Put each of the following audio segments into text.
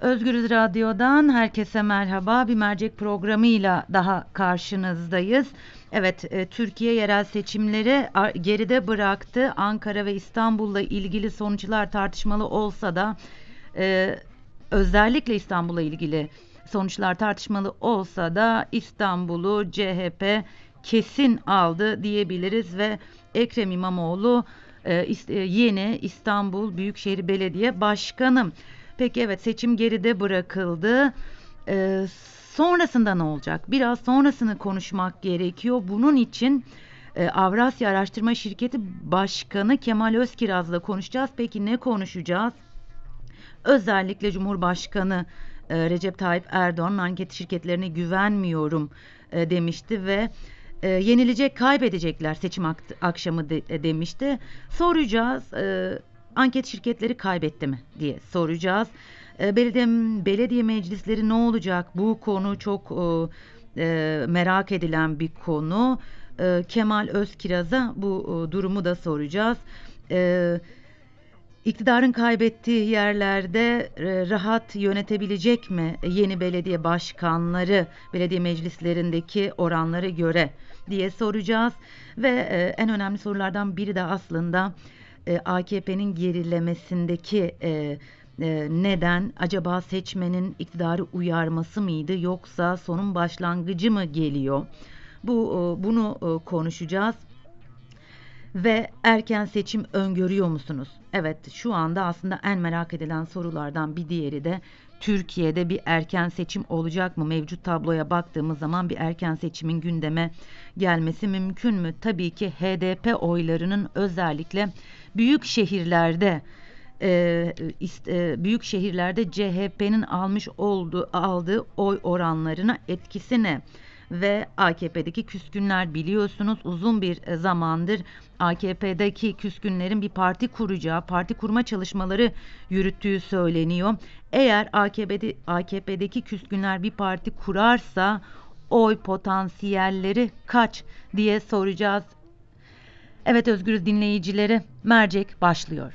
Özgürüz Radyo'dan herkese merhaba. Bir mercek programıyla daha karşınızdayız. Evet, e, Türkiye yerel seçimleri geride bıraktı. Ankara ve İstanbul'la ilgili sonuçlar tartışmalı olsa da e, özellikle İstanbul'la ilgili sonuçlar tartışmalı olsa da İstanbul'u CHP kesin aldı diyebiliriz ve Ekrem İmamoğlu yeni İstanbul Büyükşehir Belediye Başkanı. Peki evet seçim geride bırakıldı. Ee, sonrasında ne olacak? Biraz sonrasını konuşmak gerekiyor. Bunun için e, Avrasya Araştırma Şirketi Başkanı Kemal Özkiraz'la konuşacağız. Peki ne konuşacağız? Özellikle Cumhurbaşkanı e, Recep Tayyip Erdoğan'ın anket şirketlerine güvenmiyorum e, demişti ve e, yenilecek kaybedecekler seçim ak- akşamı de- e, demişti. Soracağız e, anket şirketleri kaybetti mi diye soracağız. E, belediye, belediye meclisleri ne olacak? Bu konu çok e, e, merak edilen bir konu. E, Kemal Özkiraz'a bu e, durumu da soracağız. E, İktidarın kaybettiği yerlerde e, rahat yönetebilecek mi yeni belediye başkanları belediye meclislerindeki oranları göre diye soracağız ve e, en önemli sorulardan biri de aslında e, AKP'nin gerilemesindeki neden acaba seçmenin iktidarı uyarması mıydı yoksa sonun başlangıcı mı geliyor? Bu bunu konuşacağız ve erken seçim öngörüyor musunuz? Evet, şu anda aslında en merak edilen sorulardan bir diğeri de Türkiye'de bir erken seçim olacak mı? Mevcut tabloya baktığımız zaman bir erken seçimin gündeme gelmesi mümkün mü? Tabii ki HDP oylarının özellikle büyük şehirlerde e, e, büyük şehirlerde CHP'nin almış olduğu aldığı oy oranlarına etkisi ne? Ve AKP'deki küskünler biliyorsunuz uzun bir e, zamandır AKP'deki küskünlerin bir parti kuracağı, parti kurma çalışmaları yürüttüğü söyleniyor. Eğer AKP'de, AKP'deki küskünler bir parti kurarsa oy potansiyelleri kaç diye soracağız. Evet Özgürüz dinleyicileri mercek başlıyor.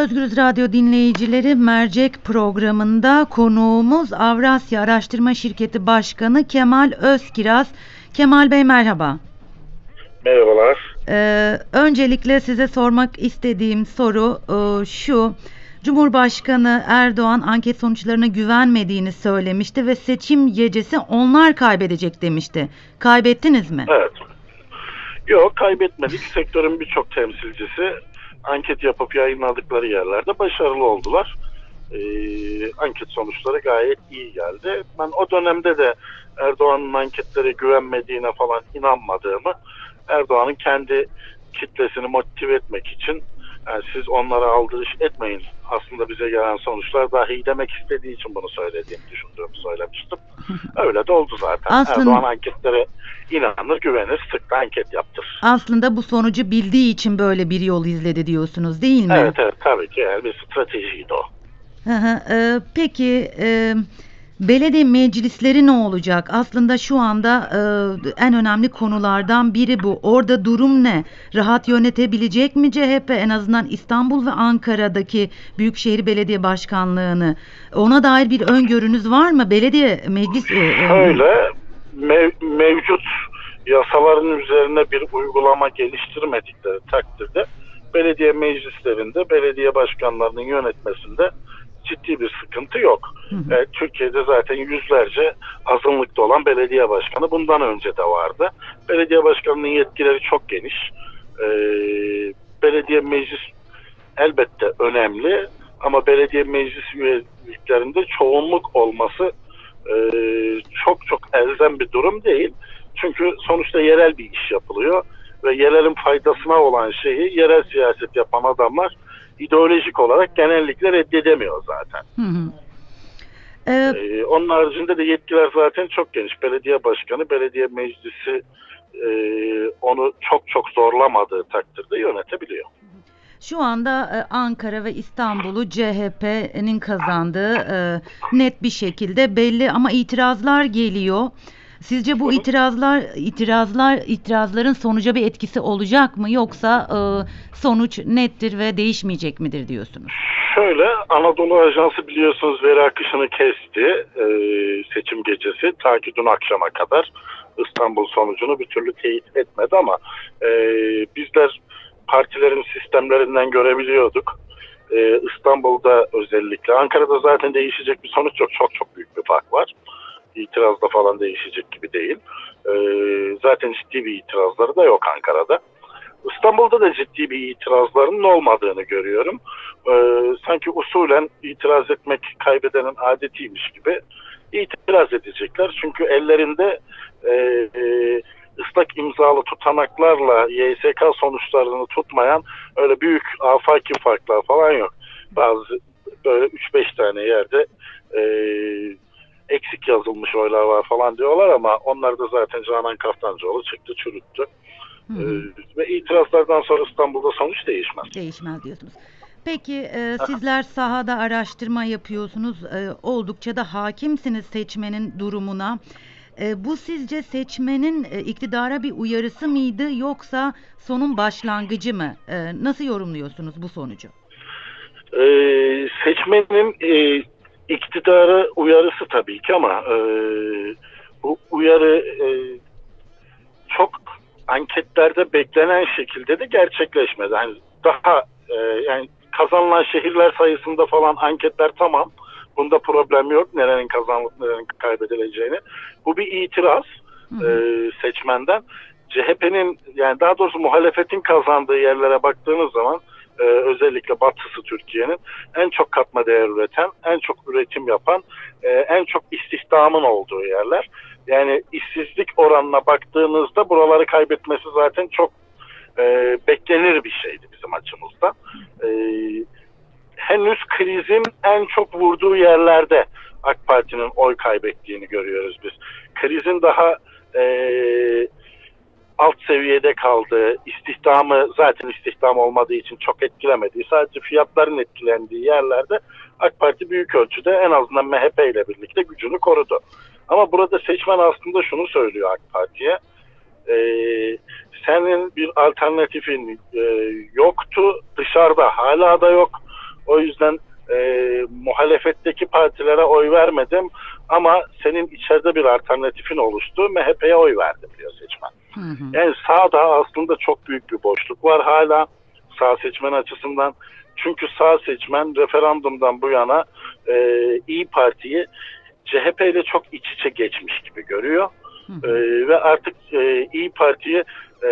Özgürüz Radyo dinleyicileri mercek programında konuğumuz Avrasya Araştırma Şirketi Başkanı Kemal Özkiraz. Kemal Bey merhaba. Merhabalar. Ee, öncelikle size sormak istediğim soru e, şu. Cumhurbaşkanı Erdoğan anket sonuçlarına güvenmediğini söylemişti ve seçim gecesi onlar kaybedecek demişti. Kaybettiniz mi? Evet. Yok kaybetmedik. Sektörün birçok temsilcisi anket yapıp yayınladıkları yerlerde başarılı oldular. Ee, anket sonuçları gayet iyi geldi. Ben o dönemde de Erdoğan'ın anketlere güvenmediğine falan inanmadığımı, Erdoğan'ın kendi kitlesini motive etmek için yani siz onlara aldırış etmeyin aslında bize gelen sonuçlar daha iyi demek istediği için bunu söylediğimi düşündüğümü söylemiştim. Öyle de oldu zaten. Aslında- Erdoğan anketlere inanır, güvenir, sık da anket yaptır. Aslında bu sonucu bildiği için böyle bir yol izledi diyorsunuz değil mi? Evet evet tabii ki yani bir stratejiydi o. Hı hı. Ee, peki e, belediye meclisleri ne olacak? Aslında şu anda e, en önemli konulardan biri bu. Orada durum ne? Rahat yönetebilecek mi CHP en azından İstanbul ve Ankara'daki Büyükşehir Belediye Başkanlığını? Ona dair bir öngörünüz var mı? Belediye meclis e, e, Şöyle mev- mevcut yasaların üzerine bir uygulama geliştirmedikleri takdirde belediye meclislerinde belediye başkanlarının yönetmesinde ciddi bir sıkıntı yok. Hı hı. E, Türkiye'de zaten yüzlerce azınlıkta olan belediye başkanı bundan önce de vardı. Belediye başkanının yetkileri çok geniş. E, belediye meclis elbette önemli ama belediye meclis üyeliklerinde çoğunluk olması e, çok çok elzem bir durum değil. Çünkü sonuçta yerel bir iş yapılıyor ve yerelin faydasına olan şeyi yerel siyaset yapan adamlar ideolojik olarak genellikle reddedemiyor zaten. Hı hı. Ee, Ee, onun haricinde de yetkiler zaten çok geniş. Belediye başkanı, belediye meclisi e, onu çok çok zorlamadığı takdirde yönetebiliyor. Şu anda e, Ankara ve İstanbul'u CHP'nin kazandığı e, net bir şekilde belli ama itirazlar geliyor. Sizce bu itirazlar itirazlar itirazların sonuca bir etkisi olacak mı yoksa e, sonuç nettir ve değişmeyecek midir diyorsunuz? Şöyle Anadolu Ajansı biliyorsunuz veri akışını kesti e, seçim gecesi ta ki dün akşama kadar İstanbul sonucunu bir türlü teyit etmedi ama e, bizler partilerin sistemlerinden görebiliyorduk. E, İstanbul'da özellikle Ankara'da zaten değişecek bir sonuç yok çok çok büyük bir fark var. İtirazda falan değişecek gibi değil. E, zaten ciddi bir itirazları da yok Ankara'da. İstanbul'da da ciddi bir itirazların olmadığını görüyorum. Ee, sanki usulen itiraz etmek kaybedenin adetiymiş gibi itiraz edecekler. Çünkü ellerinde e, e, ıslak imzalı tutanaklarla YSK sonuçlarını tutmayan öyle büyük afaki farklar falan yok. Bazı böyle 3-5 tane yerde e, eksik yazılmış oylar var falan diyorlar ama onlar da zaten Canan Kaftancıoğlu çıktı çürüttü. Hı hı. Ee, ve itirazlardan sonra İstanbul'da sonuç değişmez. Değişmez diyorsunuz. Peki e, sizler sahada araştırma yapıyorsunuz. E, oldukça da hakimsiniz seçmenin durumuna. E, bu sizce seçmenin e, iktidara bir uyarısı mıydı yoksa sonun başlangıcı mı? E, nasıl yorumluyorsunuz bu sonucu? Ee, seçmenin e, iktidara uyarısı tabii ki ama e, bu uyarı e, çok anketlerde beklenen şekilde de gerçekleşmedi. Yani daha e, yani kazanılan şehirler sayısında falan anketler tamam. Bunda problem yok. Nerenin kazanılıp nerenin kaybedileceğini. Bu bir itiraz Hı hı. e, seçmenden. CHP'nin yani daha doğrusu muhalefetin kazandığı yerlere baktığınız zaman e, özellikle batısı Türkiye'nin en çok katma değer üreten, en çok üretim yapan, e, en çok istihdamın olduğu yerler. Yani işsizlik oranına baktığınızda buraları kaybetmesi zaten çok e, beklenir bir şeydi bizim açımızdan. E, henüz krizin en çok vurduğu yerlerde AK Parti'nin oy kaybettiğini görüyoruz biz. Krizin daha e, alt seviyede kaldığı, istihdamı zaten istihdam olmadığı için çok etkilemediği, sadece fiyatların etkilendiği yerlerde AK Parti büyük ölçüde en azından MHP ile birlikte gücünü korudu. Ama burada seçmen aslında şunu söylüyor AK Parti'ye. E, senin bir alternatifin e, yoktu, dışarıda hala da yok. O yüzden e, muhalefetteki partilere oy vermedim ama senin içeride bir alternatifin oluştu. MHP'ye oy verdim diyor seçmen. Hı hı. Yani sağda aslında çok büyük bir boşluk var hala sağ seçmen açısından. Çünkü sağ seçmen referandumdan bu yana e, İyi Parti'yi CHP ile çok iç içe geçmiş gibi görüyor. Hı E, hı. ve artık e, İyi Parti'yi e,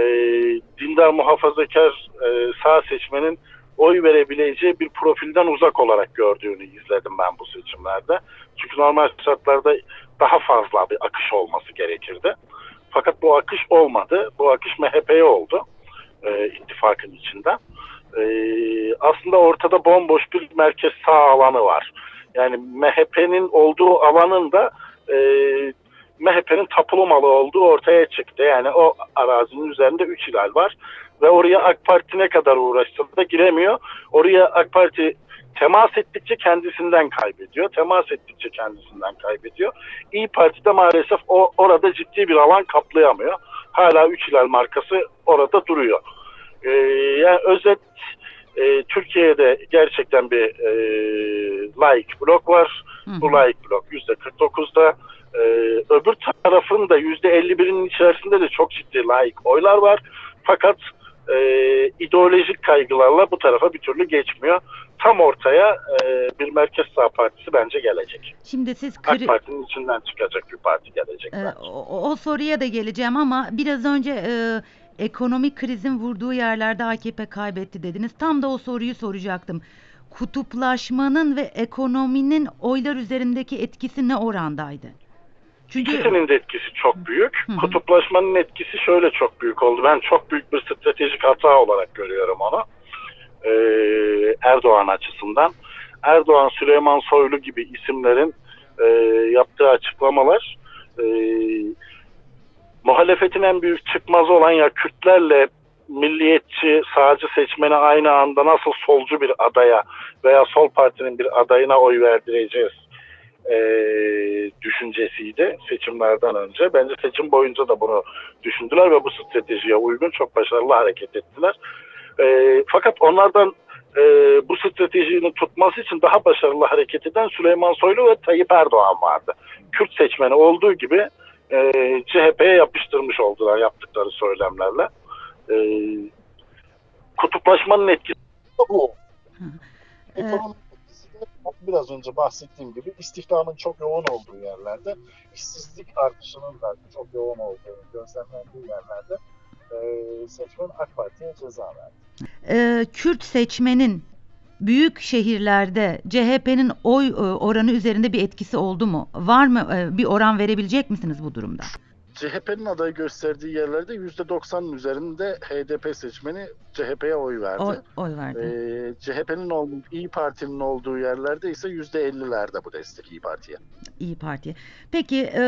dindar muhafazakar e, sağ seçmenin oy verebileceği bir profilden uzak olarak gördüğünü izledim ben bu seçimlerde. Çünkü normal şartlarda daha fazla bir akış olması gerekirdi. Fakat bu akış olmadı. Bu akış MHP'ye oldu. E, ittifakın içinden. E, aslında ortada bomboş bir merkez sağ alanı var. Yani MHP'nin olduğu alanın da e, MHP'nin tapulu malı olduğu ortaya çıktı. Yani o arazinin üzerinde 3 hilal var. Ve oraya AK Parti ne kadar uğraşsa da giremiyor. Oraya AK Parti temas ettikçe kendisinden kaybediyor. Temas ettikçe kendisinden kaybediyor. İyi Parti de maalesef o orada ciddi bir alan kaplayamıyor. Hala 3 hilal markası orada duruyor. Ee, yani özet e, Türkiye'de gerçekten bir e, laik blok var. Hı. Bu laik blok %49'da. E, öbür tarafın da %51'inin içerisinde de çok ciddi laik oylar var. Fakat e, ideolojik kaygılarla bu tarafa bir türlü geçmiyor. Tam ortaya e, bir merkez sağ partisi bence gelecek. Şimdi siz AK kri- Parti'nin içinden çıkacak bir parti gelecek. Bence. o, o soruya da geleceğim ama biraz önce e, ekonomik krizin vurduğu yerlerde AKP kaybetti dediniz. Tam da o soruyu soracaktım. Kutuplaşmanın ve ekonominin oylar üzerindeki etkisi ne orandaydı? Çünkü İkisinin de etkisi çok büyük. Hı hı. Kutuplaşmanın etkisi şöyle çok büyük oldu. Ben çok büyük bir stratejik hata olarak görüyorum onu. Ee, Erdoğan açısından. Erdoğan, Süleyman Soylu gibi isimlerin e, yaptığı açıklamalar e, muhalefetin en büyük çıkmazı olan ya Kürtlerle milliyetçi, sağcı seçmeni aynı anda nasıl solcu bir adaya veya sol partinin bir adayına oy verdireceğiz eee, düşüncesiydi seçimlerden önce. Bence seçim boyunca da bunu düşündüler ve bu stratejiye uygun çok başarılı hareket ettiler. Eee, fakat onlardan eee, bu stratejinin tutması için daha başarılı hareket eden Süleyman Soylu ve Tayyip Erdoğan vardı. Kürt seçmeni olduğu gibi eee CHP'ye yapıştırmış oldular yaptıkları söylemlerle. Eee, kutuplaşmanın etkisi bu. Ekonomik biraz önce bahsettiğim gibi istihdamın çok yoğun olduğu yerlerde, işsizlik artışının da çok yoğun olduğu gözlemlendiği yerlerde e, seçmen AK Parti'ye ceza verdi. Ee, Kürt seçmenin büyük şehirlerde CHP'nin oy e, oranı üzerinde bir etkisi oldu mu? Var mı? E, bir oran verebilecek misiniz bu durumda? CHP'nin adayı gösterdiği yerlerde %90'ın üzerinde HDP seçmeni CHP'ye oy verdi. Oy, oy verdi. Ee, CHP'nin olduğu, İyi Parti'nin olduğu yerlerde ise %50'lerde bu destek İyi Parti'ye. İyi Parti. Peki e,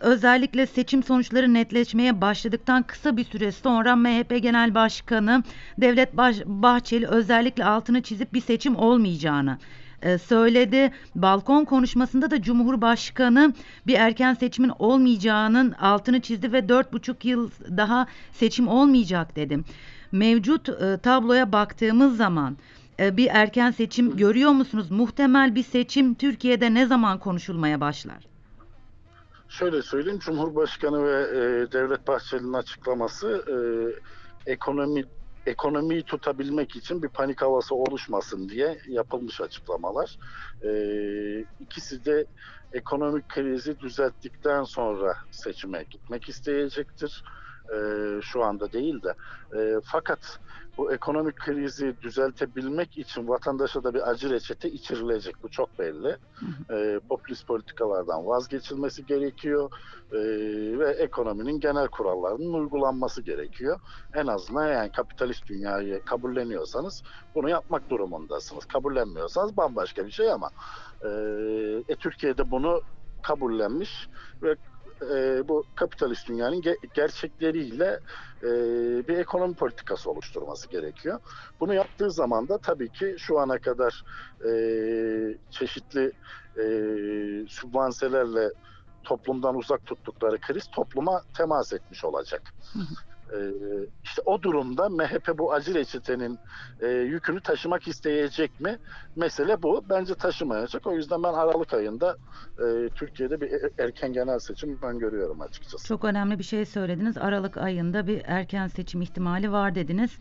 özellikle seçim sonuçları netleşmeye başladıktan kısa bir süre sonra MHP Genel Başkanı Devlet Bahçeli özellikle altını çizip bir seçim olmayacağını e, söyledi. Balkon konuşmasında da Cumhurbaşkanı bir erken seçimin olmayacağının altını çizdi ve dört buçuk yıl daha seçim olmayacak dedi. Mevcut e, tabloya baktığımız zaman e, bir erken seçim görüyor musunuz? Muhtemel bir seçim Türkiye'de ne zaman konuşulmaya başlar? Şöyle söyleyeyim, Cumhurbaşkanı ve e, Devlet Bahçeli'nin açıklaması e, ekonomi ekonomiyi tutabilmek için bir panik havası oluşmasın diye yapılmış açıklamalar. E, ikisi de ekonomik krizi düzelttikten sonra seçime gitmek isteyecektir. E, şu anda değil de. E, fakat bu ekonomik krizi düzeltebilmek için vatandaşa da bir acı reçete içirilecek. Bu çok belli. E, popülist politikalardan vazgeçilmesi gerekiyor e, ve ekonominin genel kurallarının uygulanması gerekiyor. En azından yani kapitalist dünyayı kabulleniyorsanız bunu yapmak durumundasınız. Kabullenmiyorsanız bambaşka bir şey ama e, e, Türkiye'de bunu kabullenmiş ve e, bu kapitalist dünyanın ge- gerçekleriyle e, bir ekonomi politikası oluşturması gerekiyor. Bunu yaptığı zaman da tabii ki şu ana kadar e, çeşitli e, sübvanselerle toplumdan uzak tuttukları kriz topluma temas etmiş olacak. Hı E, işte o durumda MHP bu acı reçetenin e, yükünü taşımak isteyecek mi? Mesele bu. Bence taşımayacak. O yüzden ben Aralık ayında e, Türkiye'de bir e- erken genel seçim ben görüyorum açıkçası. Çok önemli bir şey söylediniz. Aralık ayında bir erken seçim ihtimali var dediniz.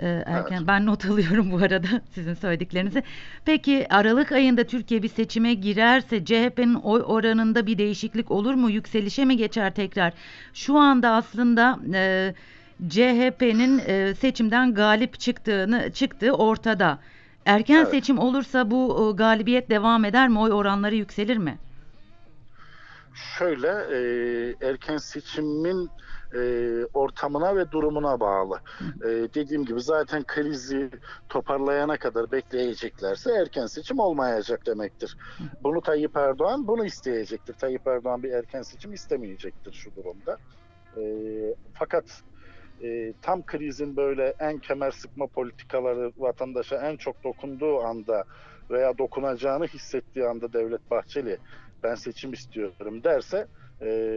Ee, erken Evet. ben not alıyorum bu arada sizin söylediklerinizi. Peki Aralık ayında Türkiye bir seçime girerse CHP'nin oy oranında bir değişiklik olur mu? Yükselişe mi geçer tekrar? Şu anda aslında e, CHP'nin e, seçimden galip çıktığını çıktığı ortada. Erken Evet. seçim olursa bu e, galibiyet devam eder mi? Oy oranları yükselir mi? Şöyle e, erken seçimin e, ortamına ve durumuna bağlı. E, dediğim gibi zaten krizi toparlayana kadar bekleyeceklerse erken seçim olmayacak demektir. Bunu Tayyip Erdoğan bunu isteyecektir. Tayyip Erdoğan bir erken seçim istemeyecektir şu durumda. E, fakat e, tam krizin böyle en kemer sıkma politikaları vatandaşa en çok dokunduğu anda veya dokunacağını hissettiği anda Devlet Bahçeli ben seçim istiyorum derse e,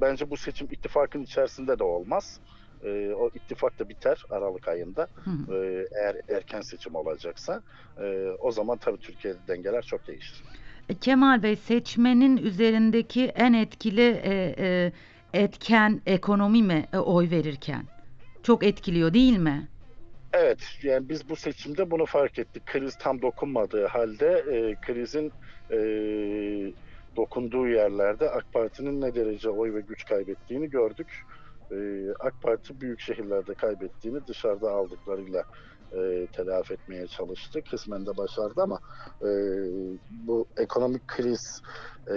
bence bu seçim ittifakın içerisinde de olmaz. E, o ittifak da biter Aralık ayında. Hı hı. E, eğer erken seçim olacaksa e, o zaman tabii Türkiye'de dengeler çok değişir. E, Kemal Bey seçmenin üzerindeki en etkili e, e, etken ekonomi mi e, oy verirken? Çok etkiliyor değil mi? Evet, yani biz bu seçimde bunu fark ettik. Kriz tam dokunmadığı halde e, krizin e, dokunduğu yerlerde AK Parti'nin ne derece oy ve güç kaybettiğini gördük. E, AK Parti büyük şehirlerde kaybettiğini dışarıda aldıklarıyla e, telafi etmeye çalıştı. Kısmen de başardı ama e, bu ekonomik kriz e,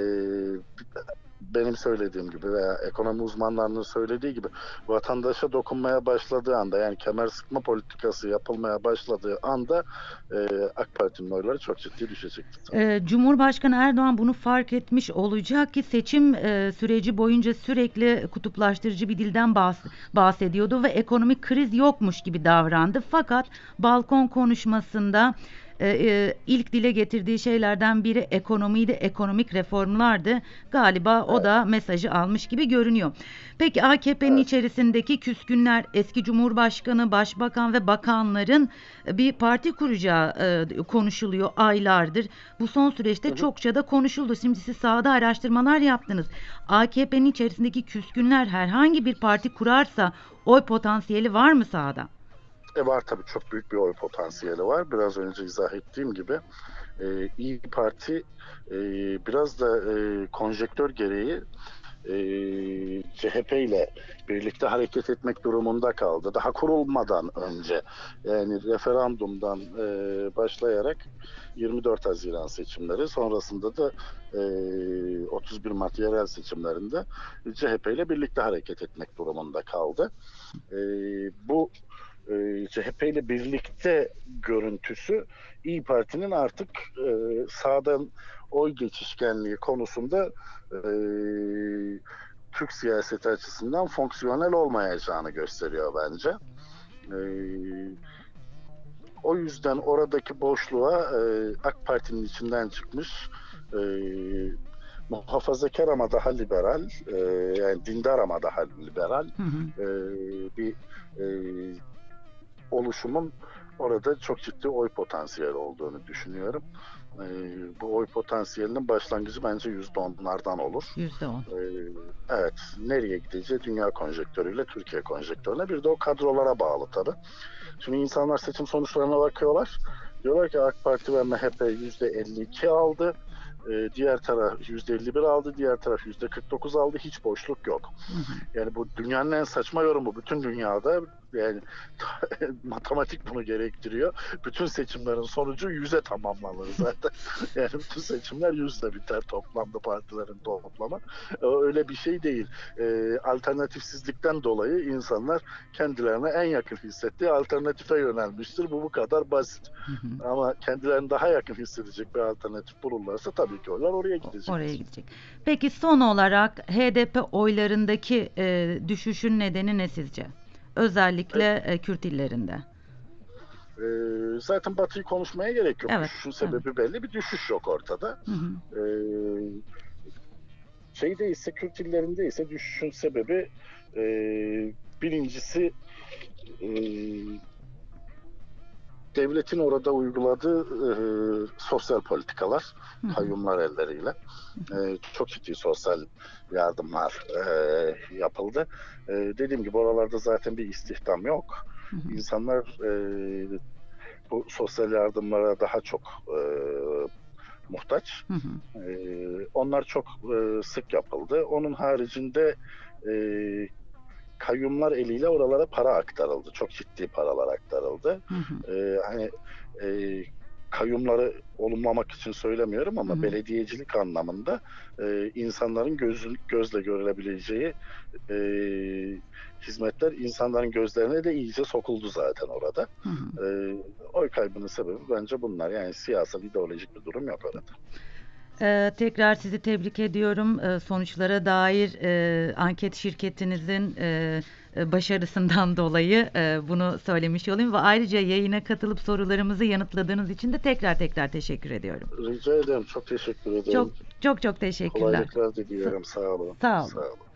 benim söylediğim gibi veya ekonomi uzmanlarının söylediği gibi vatandaşa dokunmaya başladığı anda yani kemer sıkma politikası yapılmaya başladığı anda e, AK Parti'nin oyları çok ciddi düşecektir. Ee, Cumhurbaşkanı Erdoğan bunu fark etmiş olacak ki seçim e, süreci boyunca sürekli kutuplaştırıcı bir dilden bahs- bahsediyordu ve ekonomik kriz yokmuş gibi davrandı. Fakat balkon konuşmasında e, e, ilk dile getirdiği şeylerden biri ekonomiydi, ekonomik reformlardı. Galiba o da mesajı almış gibi görünüyor. Peki AKP'nin Evet. içerisindeki küskünler eski Cumhurbaşkanı, Başbakan ve bakanların bir parti kuracağı e, konuşuluyor aylardır. Bu son süreçte Hı hı. çokça da konuşuldu. Şimdi siz sahada araştırmalar yaptınız. AKP'nin içerisindeki küskünler herhangi bir parti kurarsa oy potansiyeli var mı sahada? E var tabii çok büyük bir oy potansiyeli var. Biraz önce izah ettiğim gibi e, İyi Parti e, biraz da e, konjektör gereği e, CHP ile birlikte hareket etmek durumunda kaldı. Daha kurulmadan önce yani referandumdan e, başlayarak 24 Haziran seçimleri sonrasında da e, 31 Mart yerel seçimlerinde CHP ile birlikte hareket etmek durumunda kaldı. E, bu CHP ile birlikte görüntüsü İyi Parti'nin artık e, sağdan oy geçişkenliği konusunda e, Türk siyaseti açısından fonksiyonel olmayacağını gösteriyor bence. E, o yüzden oradaki boşluğa e, AK Parti'nin içinden çıkmış e, muhafazakar ama daha liberal, e, yani dindar ama daha liberal Hı hı. e, bir e, oluşumun orada çok ciddi oy potansiyeli olduğunu düşünüyorum. E, bu oy potansiyelinin başlangıcı bence %10'lardan olur. Yüzde on. E, evet, nereye gideceği dünya konjektörüyle Türkiye konjektörüne bir de o kadrolara bağlı tabii. Şimdi insanlar seçim sonuçlarına bakıyorlar. Diyorlar ki AK Parti ve MHP %52 aldı. E, diğer taraf %51 aldı, diğer taraf %49 aldı. Hiç boşluk yok. Hı hı. Yani bu dünyanın en saçma yorumu. Bütün dünyada yani matematik bunu gerektiriyor. Bütün seçimlerin sonucu yüze tamamlanır zaten. yani bütün seçimler yüzle biter toplamda partilerin toplamı. Ee, Öyle bir şey değil. Ee, alternatifsizlikten dolayı insanlar kendilerine en yakın hissettiği alternatife yönelmiştir. Bu bu kadar basit. Hı hı. Ama kendilerini daha yakın hissedecek bir alternatif bulurlarsa tabii ki oylar oraya gidecek. Oraya gidecek. Peki son olarak HDP oylarındaki e, düşüşün nedeni ne sizce? Özellikle e, Kürt illerinde. Ee, zaten Batı'yı konuşmaya gerek yok. Evet, Düşüşün sebebi belli. Bir düşüş yok ortada. Hı hı. Ee, şeyde ise Kürt illerinde ise düşüşün sebebi e, birincisi e, devletin orada uyguladığı e, sosyal politikalar, kayyumlar elleriyle e, çok ciddi sosyal yardımlar e, yapıldı. E, dediğim gibi oralarda zaten bir istihdam yok. Hı hı. İnsanlar e, bu sosyal yardımlara daha çok e, muhtaç. Hı hı. Ee, onlar çok e, sık yapıldı. Onun haricinde e, kayyumlar eliyle oralara para aktarıldı. Çok ciddi paralar aktarıldı. Hı hı. Ee, hani e, kayyumları olumlamak için söylemiyorum ama Hı belediyecilik anlamında e, insanların gözün, gözle görülebileceği e, hizmetler insanların gözlerine de iyice sokuldu zaten orada. Hı hı. E, oy kaybının sebebi bence bunlar. Yani siyasal ideolojik bir durum yok orada. Ee, tekrar sizi tebrik ediyorum. Ee, sonuçlara dair e, anket şirketinizin e, e, başarısından dolayı e, bunu söylemiş olayım ve ayrıca yayına katılıp sorularımızı yanıtladığınız için de tekrar tekrar teşekkür ediyorum. Rica ederim. Çok teşekkür ederim. Çok çok çok teşekkürler. Kolaylıklar diliyorum. Sağ olun. Sağ olun. Sağ olun.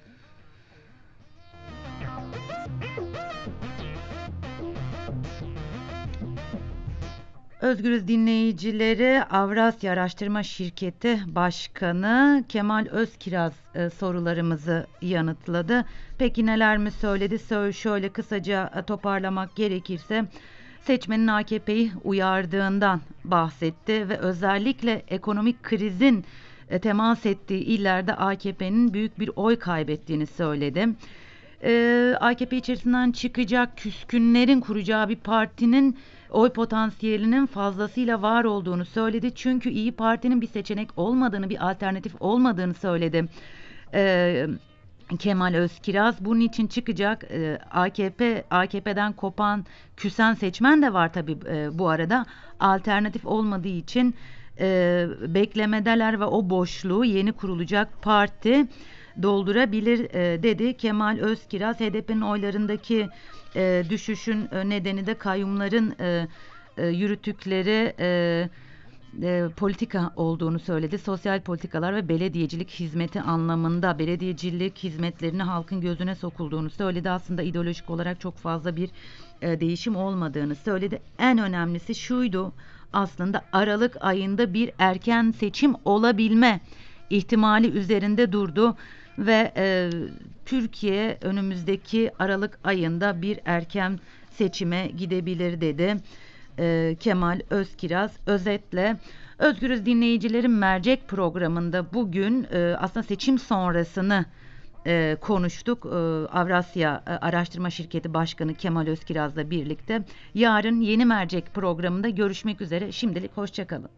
Özgürüz dinleyicileri Avrasya Araştırma Şirketi Başkanı Kemal Özkiraz e, sorularımızı yanıtladı. Peki neler mi söyledi? Sö- şöyle kısaca e, toparlamak gerekirse seçmenin AKP'yi uyardığından bahsetti ve özellikle ekonomik krizin e, temas ettiği illerde AKP'nin büyük bir oy kaybettiğini söyledi. Ee, AKP içerisinden çıkacak küskünlerin kuracağı bir partinin oy potansiyelinin fazlasıyla var olduğunu söyledi. Çünkü İyi Parti'nin bir seçenek olmadığını, bir alternatif olmadığını söyledi. e, Kemal Özkiraz. Bunun için çıkacak e, AKP AKP'den kopan küsen seçmen de var tabii e, bu arada. Alternatif olmadığı için e, beklemedeler ve o boşluğu yeni kurulacak parti doldurabilir e, dedi Kemal Özkiraz. HDP'nin oylarındaki e, düşüşün e, nedeni de kayyumların yürüttükleri e, politika olduğunu söyledi. Sosyal politikalar ve belediyecilik hizmeti anlamında belediyecilik hizmetlerini halkın gözüne sokulduğunu söyledi. Aslında ideolojik olarak çok fazla bir e, değişim olmadığını söyledi. En önemlisi şuydu aslında Aralık ayında bir erken seçim olabilme ihtimali üzerinde durdu ve e, Türkiye önümüzdeki Aralık ayında bir erken seçime gidebilir dedi e, Kemal Özkiraz. Özetle Özgürüz dinleyicilerin mercek programında bugün e, aslında seçim sonrasını e, konuştuk. E, Avrasya e, Araştırma Şirketi Başkanı Kemal Özkiraz'la birlikte. Yarın yeni mercek programında görüşmek üzere. Şimdilik hoşçakalın.